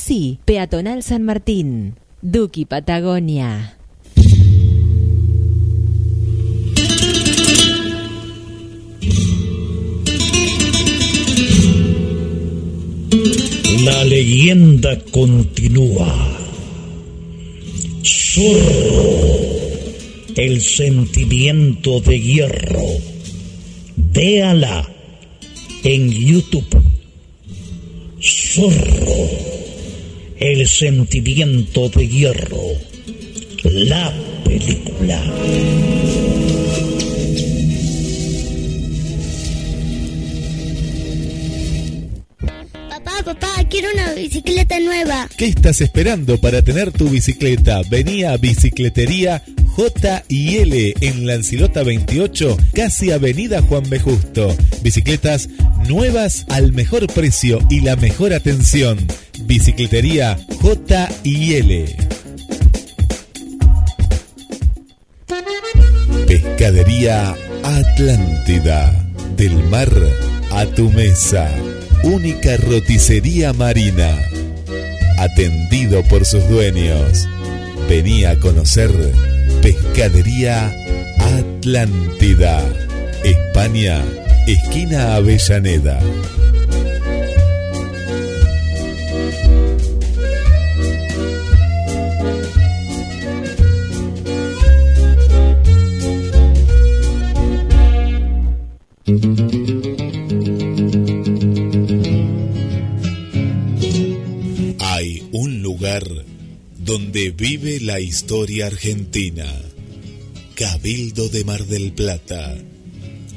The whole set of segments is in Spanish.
Así, Peatonal San Martín, Duki Patagonia. La leyenda continúa. Zorro, el sentimiento de hierro. Véala en YouTube. Zorro, el sentimiento de hierro. La película. Papá, papá, quiero una bicicleta nueva. ¿Qué estás esperando para tener tu bicicleta? Vení a Bicicletería J y L en Lancilota 28, casi Avenida Juan B. Justo. Bicicletas nuevas al mejor precio y la mejor atención. Bicicletería J y L. Pescadería Atlántida. Del mar a tu mesa. Única roticería marina. Atendido por sus dueños. Vení a conocer Pescadería Atlántida. España, esquina Avellaneda. Hay un lugar donde vive la historia argentina. Cabildo de Mar del Plata.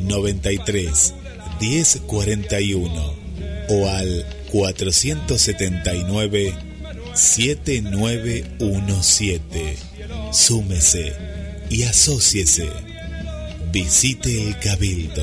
93 1041 o al 479 7917. Súmese y asóciese. Visite el Cabildo.